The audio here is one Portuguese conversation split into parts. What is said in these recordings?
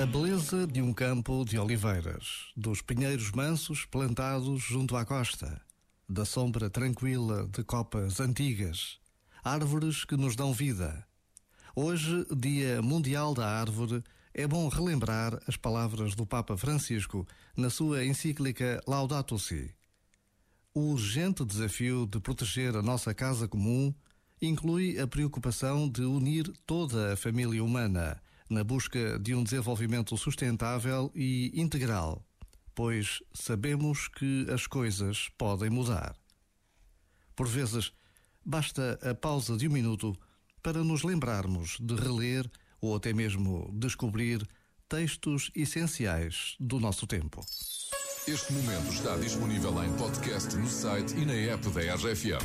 A beleza de um campo de oliveiras, dos pinheiros mansos plantados junto à costa, da sombra tranquila de copas antigas, árvores que nos dão vida. Hoje, Dia Mundial da Árvore, é bom relembrar as palavras do Papa Francisco na sua encíclica Laudato Si. O urgente desafio de proteger a nossa casa comum inclui a preocupação de unir toda a família humana na busca de um desenvolvimento sustentável e integral, pois sabemos que as coisas podem mudar. Por vezes, basta a pausa de um minuto para nos lembrarmos de reler ou até mesmo descobrir textos essenciais do nosso tempo. Este momento está disponível em podcast no site e na app da RFM.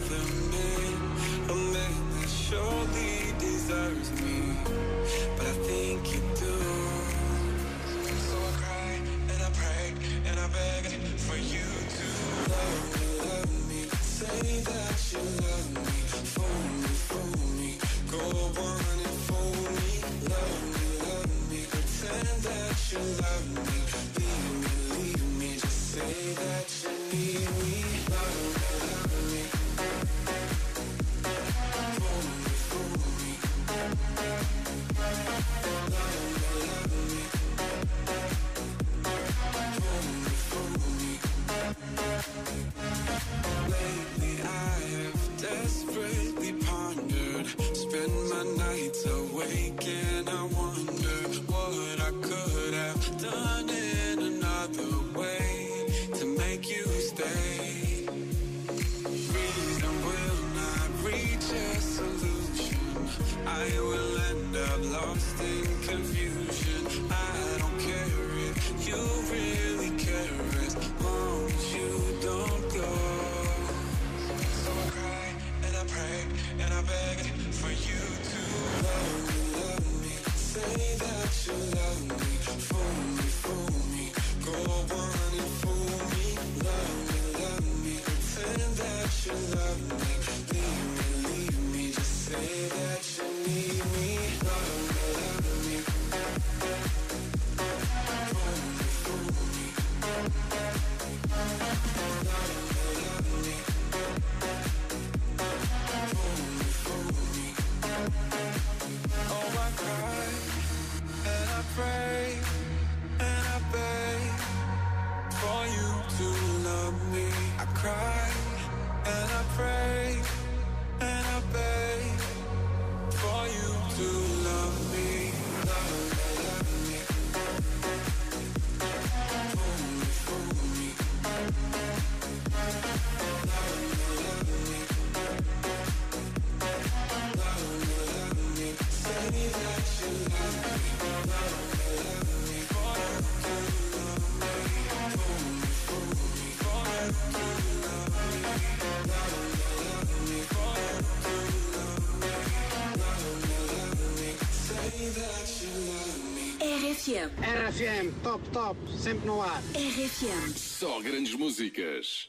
another man, a man that surely deserves me, and I wonder what I could have done in another way to make you stay. Reason will not reach a solution. I will end up lost in confusion. I cry RFM, RFM, top, top, sempre no ar. RFM, Só grandes músicas.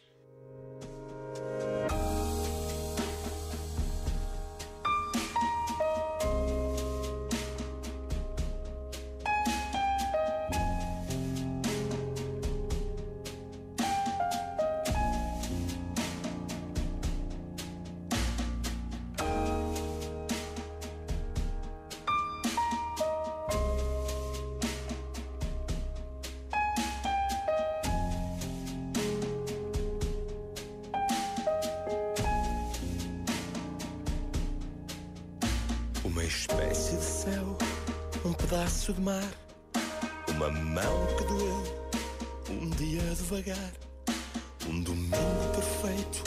Espécie de céu, um pedaço de mar, uma mão que doeu, um dia devagar, um domingo perfeito,